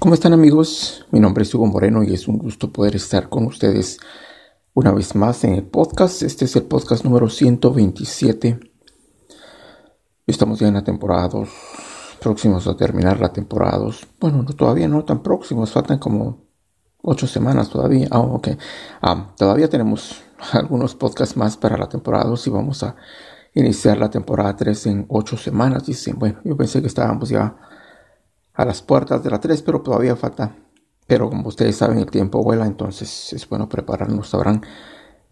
¿Cómo están amigos? Mi nombre es Hugo Moreno y es un gusto poder estar con ustedes una vez más en el podcast. Este es el podcast número 127. Estamos ya en la temporada 2, próximos a terminar la temporada 2. Bueno, todavía no tan próximos, faltan como 8 semanas todavía. Ah, ok. Ah, todavía tenemos algunos podcasts más para la temporada 2 y vamos a iniciar la temporada 3 en 8 semanas. Dicen, bueno, yo pensé que estábamos ya a las puertas de la 3, pero todavía falta. Pero como ustedes saben, el tiempo vuela, entonces es bueno prepararnos. Habrán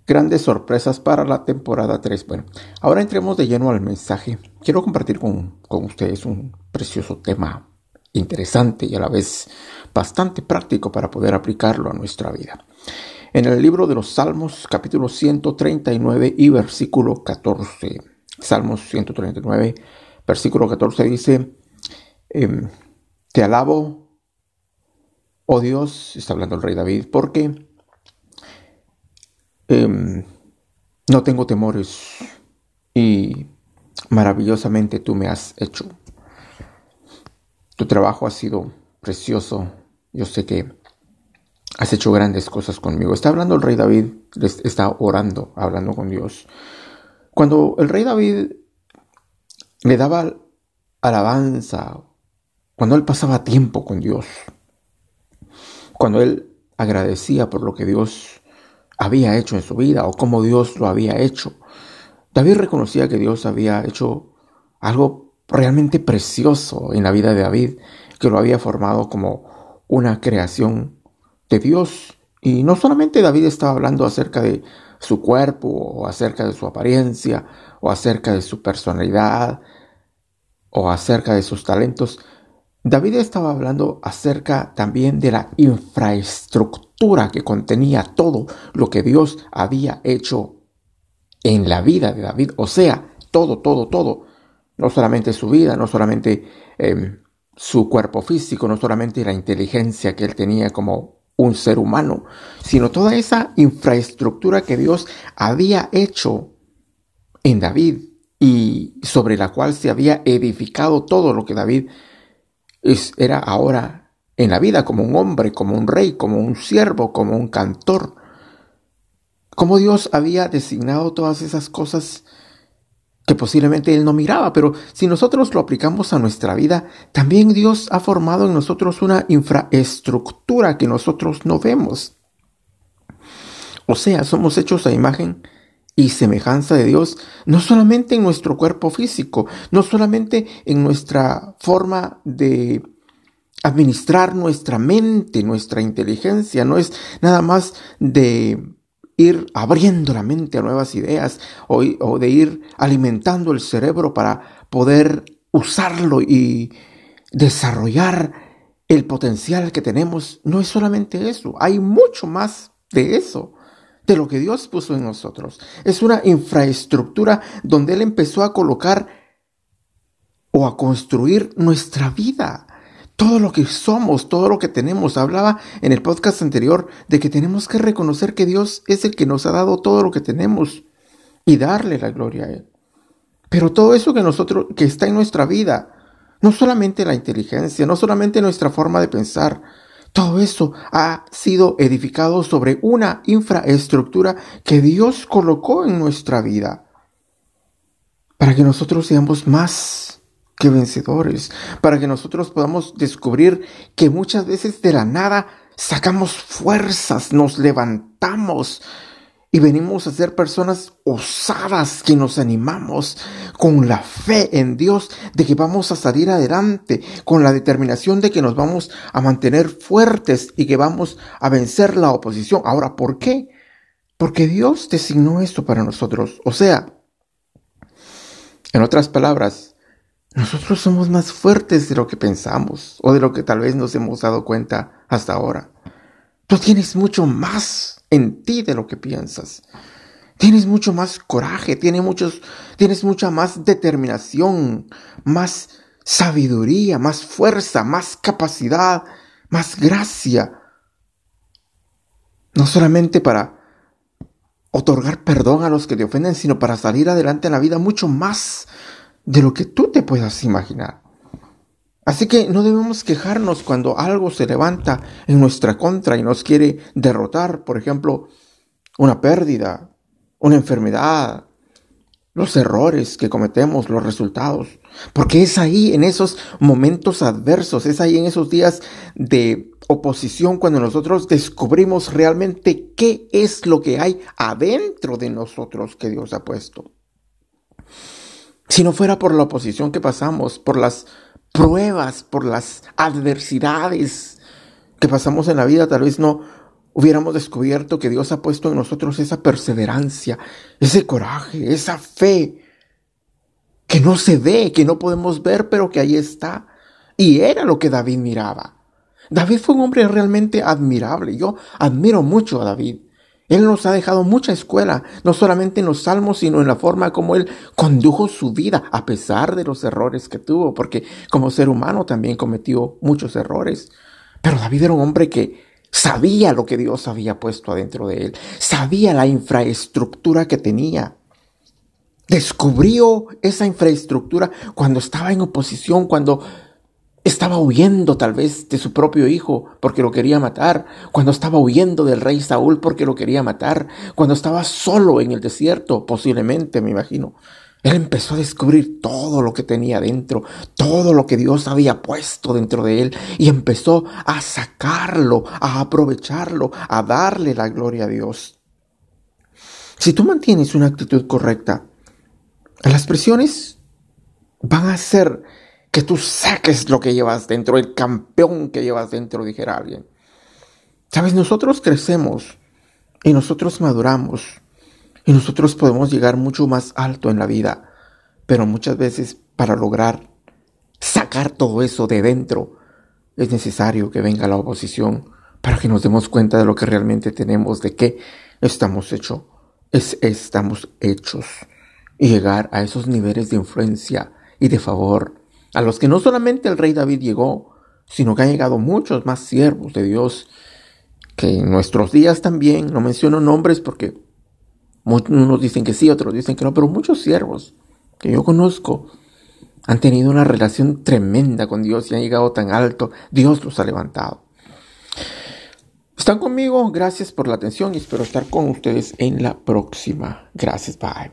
grandes sorpresas para la temporada 3. Bueno, ahora entremos de lleno al mensaje. Quiero compartir con, con ustedes un precioso tema interesante y a la vez bastante práctico para poder aplicarlo a nuestra vida. En el libro de los Salmos, capítulo 139 y versículo 14. Salmos 139, versículo 14 dice, em, te alabo, oh Dios, está hablando el rey David, porque em, no tengo temores y maravillosamente tú me has hecho. Tu trabajo ha sido precioso. Yo sé que has hecho grandes cosas conmigo. Está hablando el rey David, está orando, hablando con Dios. Cuando el rey David le daba alabanza cuando él pasaba tiempo con Dios, cuando él agradecía por lo que Dios había hecho en su vida o cómo Dios lo había hecho, David reconocía que Dios había hecho algo realmente precioso en la vida de David, que lo había formado como una creación de Dios. Y no solamente David estaba hablando acerca de su cuerpo o acerca de su apariencia o acerca de su personalidad o acerca de sus talentos, David estaba hablando acerca también de la infraestructura que contenía todo lo que Dios había hecho en la vida de David. O sea, todo, todo, todo. No solamente su vida, no solamente em, su cuerpo físico, no solamente la inteligencia que él tenía como un ser humano, sino toda esa infraestructura que Dios había hecho en David y sobre la cual se había edificado todo lo que David era ahora en la vida como un hombre, como un rey, como un siervo, como un cantor. Como Dios había designado todas esas cosas que posiblemente Él no miraba, pero si nosotros lo aplicamos a nuestra vida, también Dios ha formado en nosotros una infraestructura que nosotros no vemos. O sea, somos hechos a imagen y semejanza de Dios, no solamente en nuestro cuerpo físico, no solamente en nuestra forma de administrar nuestra mente, nuestra inteligencia, no es nada más de ir abriendo la mente a nuevas ideas o, de ir alimentando el cerebro para poder usarlo y desarrollar el potencial que tenemos. No es solamente eso, hay mucho más de eso de lo que Dios puso en nosotros. Es una infraestructura donde Él empezó a colocar o a construir nuestra vida. Todo lo que somos, todo lo que tenemos. Hablaba en el podcast anterior de que tenemos que reconocer que Dios es el que nos ha dado todo lo que tenemos y darle la gloria a Él. Pero todo eso que nosotros, que está en nuestra vida, no solamente la inteligencia, no solamente nuestra forma de pensar, todo eso ha sido edificado sobre una infraestructura que Dios colocó en nuestra vida para que nosotros seamos más que vencedores, para que nosotros podamos descubrir que muchas veces de la nada sacamos fuerzas, nos levantamos, y venimos a ser personas osadas que nos animamos con la fe en Dios de que vamos a salir adelante, con la determinación de que nos vamos a mantener fuertes y que vamos a vencer la oposición. Ahora, ¿por qué? Porque Dios designó esto para nosotros. O sea, en otras palabras, nosotros somos más fuertes de lo que pensamos o de lo que tal vez nos hemos dado cuenta hasta ahora. Tú tienes mucho más en ti de lo que piensas. Tienes mucho más coraje, tienes, muchos, tienes mucha más determinación, más sabiduría, más fuerza, más capacidad, más gracia. No solamente para otorgar perdón a los que te ofenden, sino para salir adelante en la vida mucho más de lo que tú te puedas imaginar. Así que no debemos quejarnos cuando algo se levanta en nuestra contra y nos quiere derrotar, por ejemplo, una pérdida, una enfermedad, los errores que cometemos, los resultados. Porque es ahí, en esos momentos adversos, es ahí en esos días de oposición cuando nosotros descubrimos realmente qué es lo que hay adentro de nosotros que Dios ha puesto. Si no fuera por la oposición que pasamos, por las pruebas, por las adversidades que pasamos en la vida, tal vez no hubiéramos descubierto que Dios ha puesto en nosotros esa perseverancia, ese coraje, esa fe que no se ve, que no podemos ver, pero que ahí está. Y era lo que David miraba. David fue un hombre realmente admirable. Yo admiro mucho a David. Él nos ha dejado mucha escuela, no solamente en los salmos, sino en la forma como Él condujo su vida, a pesar de los errores que tuvo, porque como ser humano también cometió muchos errores. Pero David era un hombre que sabía lo que Dios había puesto adentro de él, sabía la infraestructura que tenía. Descubrió esa infraestructura cuando estaba en oposición, cuando estaba huyendo tal vez de su propio hijo porque lo quería matar, cuando estaba huyendo del rey Saúl porque lo quería matar, cuando estaba solo en el desierto, posiblemente, me imagino. Él empezó a descubrir todo lo que tenía dentro, todo lo que Dios había puesto dentro de él y empezó a sacarlo, a aprovecharlo, a darle la gloria a Dios. Si tú mantienes una actitud correcta, las presiones van a ser que tú saques lo que llevas dentro, el campeón que llevas dentro, dijera alguien. Sabes, nosotros crecemos y nosotros maduramos y nosotros podemos llegar mucho más alto en la vida, pero muchas veces para lograr sacar todo eso de dentro es necesario que venga la oposición para que nos demos cuenta de lo que realmente tenemos, de qué estamos hechos, es, estamos hechos y llegar a esos niveles de influencia y de favor a los que no solamente el rey David llegó, sino que han llegado muchos más siervos de Dios, que en nuestros días también, no menciono nombres porque unos dicen que sí, otros dicen que no, pero muchos siervos que yo conozco han tenido una relación tremenda con Dios y han llegado tan alto, Dios los ha levantado. Están conmigo, gracias por la atención y espero estar con ustedes en la próxima. Gracias, bye.